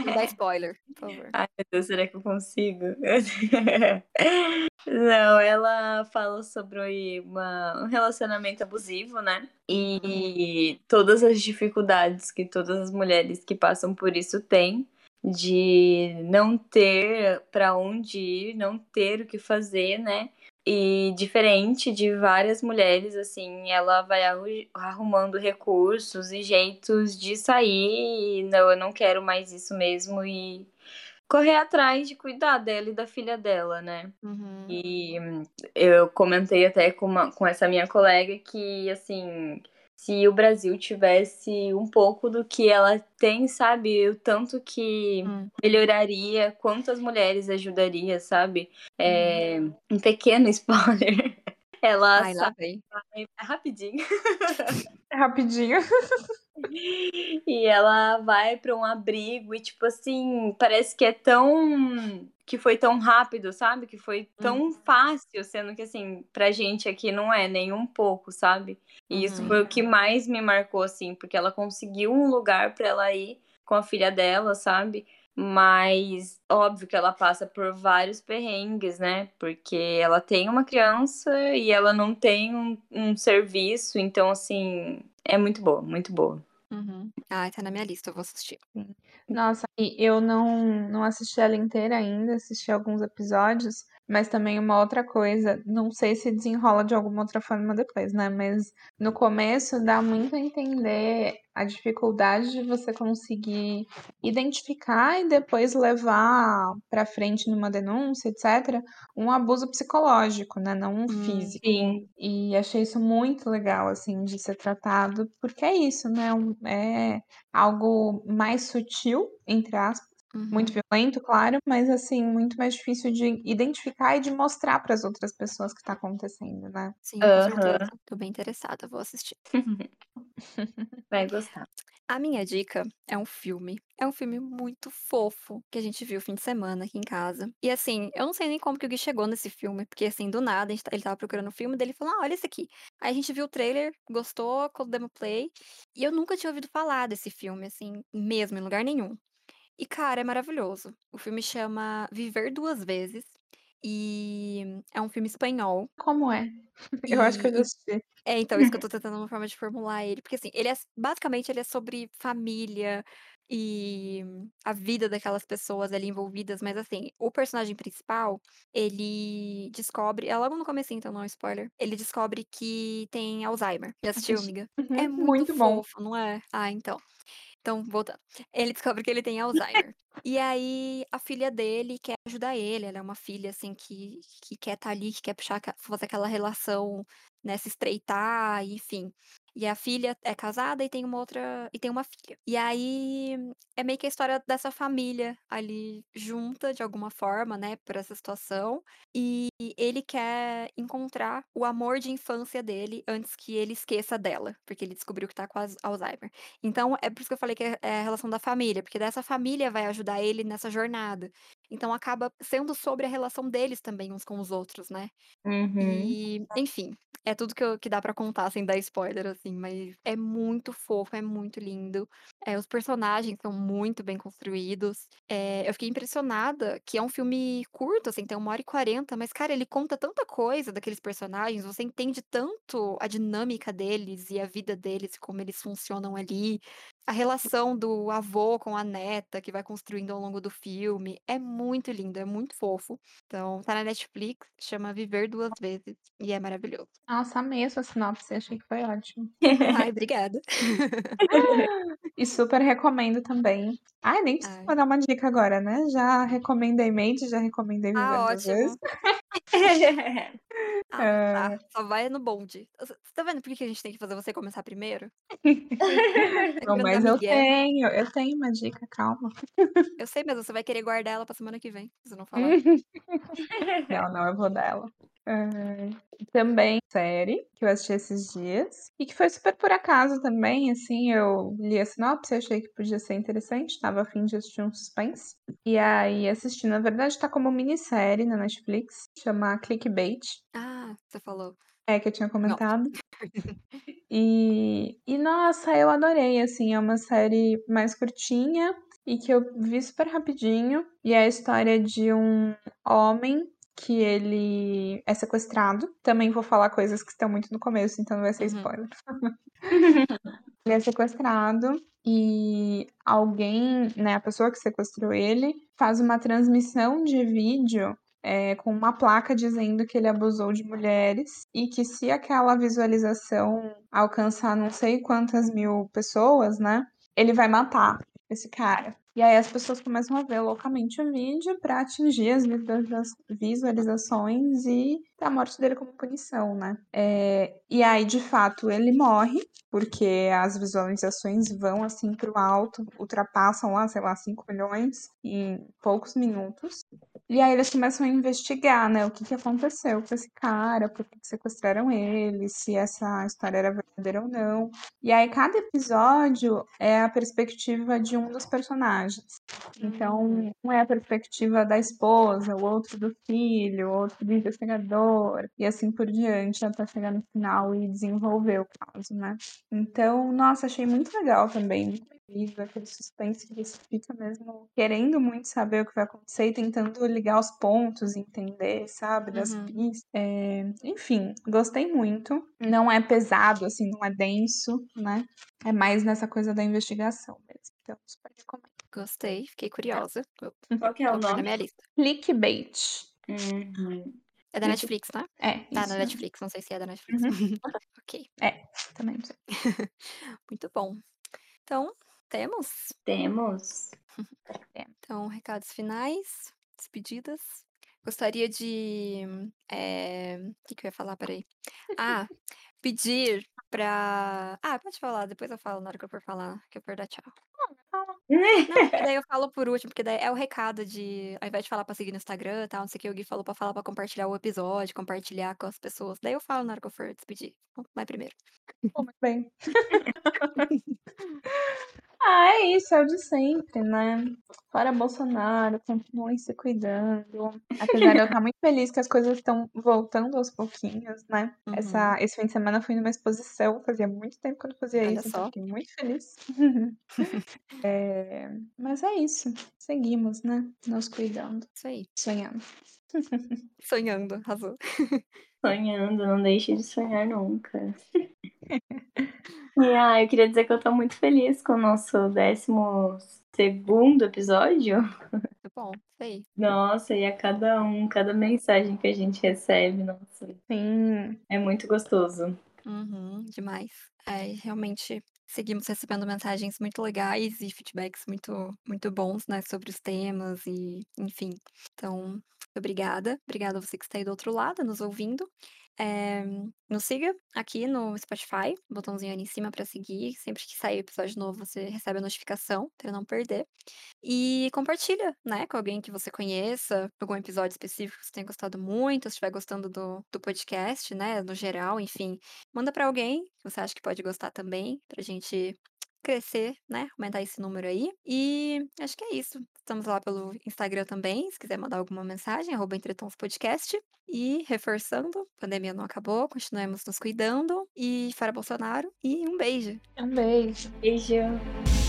Não dá spoiler, por favor. Ai, meu Deus, será que eu consigo? Não, ela fala sobre uma, um relacionamento abusivo, né? E todas as dificuldades que todas as mulheres que passam por isso têm de não ter para onde ir, não ter o que fazer, né? E diferente de várias mulheres, assim, ela vai arru- arrumando recursos e jeitos de sair. E não, eu não quero mais isso mesmo. E correr atrás de cuidar dela e da filha dela, né? Uhum. E eu comentei até com, uma, com essa minha colega que, assim, se o Brasil tivesse um pouco do que ela tem, sabe? O tanto que Hum. melhoraria, quantas mulheres ajudaria, sabe? É, um pequeno spoiler. Ela Ai, lá sai vem. rapidinho. Rapidinho. E ela vai pra um abrigo e, tipo assim, parece que é tão. Que foi tão rápido, sabe? Que foi tão fácil, sendo que, assim, pra gente aqui não é nem um pouco, sabe? E isso Uhum. foi o que mais me marcou, assim, porque ela conseguiu um lugar pra ela ir com a filha dela, sabe? Mas óbvio que ela passa por vários perrengues, né? Porque ela tem uma criança e ela não tem um, um serviço, então, assim, é muito boa, muito boa. Uhum. Ai, tá na minha lista, eu vou assistir. Nossa, e eu não, não assisti ela inteira ainda, assisti alguns episódios, mas também uma outra coisa, não sei se desenrola de alguma outra forma depois, né? Mas no começo dá muito a entender a dificuldade de você conseguir identificar e depois levar pra frente numa denúncia, etc., um abuso psicológico, né? Não um Hum. físico. Sim. E achei isso muito legal, assim, de ser tratado, porque é isso, né? É algo mais sutil, entre aspas, muito Uhum. violento, claro, mas assim, muito mais difícil de identificar e de mostrar para as outras pessoas que está acontecendo, né? Sim, com Aham. certeza. Tô bem interessada, vou assistir. Vai gostar. A minha dica é um filme. É um filme muito fofo que a gente viu fim de semana aqui em casa. E assim, eu não sei nem como que o Gui chegou nesse filme, porque assim, do nada, a gente, tá- ele tava procurando o filme dele e falou: Ah, olha esse aqui. Aí a gente viu o trailer, gostou, demo play. E eu nunca tinha ouvido falar desse filme, assim, mesmo, em lugar nenhum. E, cara, é maravilhoso. O filme chama Viver Duas Vezes. E é um filme espanhol. Como é? Eu acho que eu já assisti. é, então, isso que eu tô tentando uma forma de formular ele. Porque, assim, ele é, basicamente, ele é sobre família e a vida daquelas pessoas ali envolvidas. Mas, assim, o personagem principal, ele descobre, é logo no começo, então não é spoiler, ele descobre que tem Alzheimer. Já assistiu, Assisti. amiga? Uhum, É muito, muito bom. fofo, não é? Ah, então. Então, voltando. Ele descobre que ele tem Alzheimer. E aí, a filha dele quer ajudar ele. Ela é uma filha, assim, que, que quer estar ali, que quer puxar, fazer aquela relação, né, se estreitar, enfim. E a filha é casada e tem uma outra. E tem uma filha. E aí, é meio que a história dessa família ali junta, de alguma forma, né, por essa situação. E ele quer encontrar o amor de infância dele antes que ele esqueça dela, porque ele descobriu que tá com Alzheimer. Então, é por isso que eu falei que é é a relação da família, porque dessa família vai ajudar ele nessa jornada. Então, acaba sendo sobre a relação deles também, uns com os outros, né? Uhum. E, enfim, é tudo que, eu- que dá pra contar sem dar spoiler, assim, mas é muito fofo, é muito lindo. É, os personagens são muito bem construídos. É, eu fiquei impressionada que é um filme curto, assim, tem uma hora e quarenta, mas, cara, ele conta tanta coisa daqueles personagens, você entende tanto a dinâmica deles e a vida deles, como eles funcionam ali. A relação do avô com a neta que vai construindo ao longo do filme é muito lindo, é muito fofo. Então, tá na Netflix, chama Viver Duas Vezes e é maravilhoso. Nossa, amei a sua sinopse, achei que foi ótimo. Ai, obrigada. E super recomendo também. Ai, nem precisa Ai. dar uma dica agora, né? Já recomendei Made, já recomendei Viver Ah, Duas Vezes. Ah, É. tá. Só vai no bonde. Você tá vendo por que a gente tem que fazer você começar primeiro? Não, mas dar eu migué. tenho, eu tenho uma dica, calma. Eu sei, mas você vai querer guardar ela pra semana que vem, se não falar. Não, não, eu vou dela. Também série que eu assisti esses dias e que foi super por acaso também, assim, eu li a sinopse, achei que podia ser interessante, tava a fim de assistir um suspense. E aí assisti, na verdade tá como minissérie na Netflix, chama Clickbait, Ah, você falou. é que eu tinha comentado. E, e nossa, eu adorei, assim, é uma série mais curtinha e que eu vi super rapidinho. E é a história de um homem que ele é sequestrado. Também vou falar coisas que estão muito no começo, então não vai ser Uhum. spoiler. Ele é sequestrado e alguém, né, a pessoa que sequestrou ele, faz uma transmissão de vídeo é, com uma placa dizendo que ele abusou de mulheres e que se aquela visualização alcançar não sei quantas mil pessoas, né, ele vai matar esse cara. E aí as pessoas começam a ver loucamente o vídeo para atingir as visualiza- visualizações e a morte dele como punição, né? É, e aí, de fato, ele morre porque as visualizações vão assim pro alto, ultrapassam lá, sei lá, 5 milhões em poucos minutos. E aí eles começam a investigar, né, o que, que aconteceu com esse cara, por que que sequestraram ele, se essa história era verdadeira ou não. E aí cada episódio é a perspectiva de um dos personagens. Então, um é a perspectiva da esposa, o outro do filho, o outro do investigador, e assim por diante, até chegar no final e desenvolver o caso, né? Então, nossa, achei muito legal também, muito vivo, aquele suspense que você fica mesmo querendo muito saber o que vai acontecer e tentando ligar os pontos, entender, sabe, das Uhum. pistas. É, enfim, gostei muito. Não é pesado, assim, não é denso, né? É mais nessa coisa da investigação mesmo. Então, super recomendo. Gostei, fiquei curiosa. Vou, Qual que é o na nome? minha lista. Clickbait. Uhum. É da Isso. Netflix, né? É, Tá isso. na Netflix, não sei se é da Netflix. ok, Também não sei. muito bom. Então, temos. Temos. Então, recados finais, despedidas. Gostaria de. é, O que, que eu ia falar? Peraí. Ah, pedir pra. Ah, pode falar, depois eu falo na hora que eu for falar, que eu for dar tchau. Não, daí eu falo por último, porque daí é o recado de, ao invés de falar pra seguir no Instagram e tal, não sei o que, o Gui falou pra falar pra compartilhar o episódio, compartilhar com as pessoas. Daí eu falo na hora que eu for despedir. Vai primeiro. Pô, muito bem. ah, é isso, é o de sempre, né? Fora Bolsonaro, continuem se cuidando. Apesar de eu estar muito feliz que as coisas estão voltando aos pouquinhos, né? Uhum. Essa, esse fim de semana eu fui numa exposição, fazia muito tempo que eu não fazia Olha isso, então só. fiquei muito feliz. É, mas é isso, seguimos, né? Nos cuidando, Isso aí. sonhando. Sonhando, arrasou. Sonhando, não deixe de sonhar nunca. E ah, eu queria dizer que eu tô muito feliz com o nosso décimo segundo episódio. Muito bom. Isso aí. Nossa, e a cada um, cada mensagem que a gente recebe, nossa, Sim, é muito gostoso. Uhum, demais. É, realmente seguimos recebendo mensagens muito legais e feedbacks muito, muito bons, né, sobre os temas e, enfim. Então, obrigada. Obrigada a você que está aí do outro lado, nos ouvindo. É, nos siga aqui no Spotify, botãozinho ali em cima para seguir. Sempre que sair episódio novo, você recebe a notificação para não perder. E compartilha, né, com alguém que você conheça, algum episódio específico que você tenha gostado muito, se estiver gostando do, do podcast, né, no geral, enfim. Manda para alguém que você acha que pode gostar também, pra gente crescer, né, aumentar esse número aí. E acho que é isso. Estamos lá pelo Instagram também, se quiser mandar alguma mensagem, arroba Entretons Podcast. E reforçando, a pandemia não acabou, continuemos nos cuidando. E fora Bolsonaro, e um beijo! um beijo. Beijo.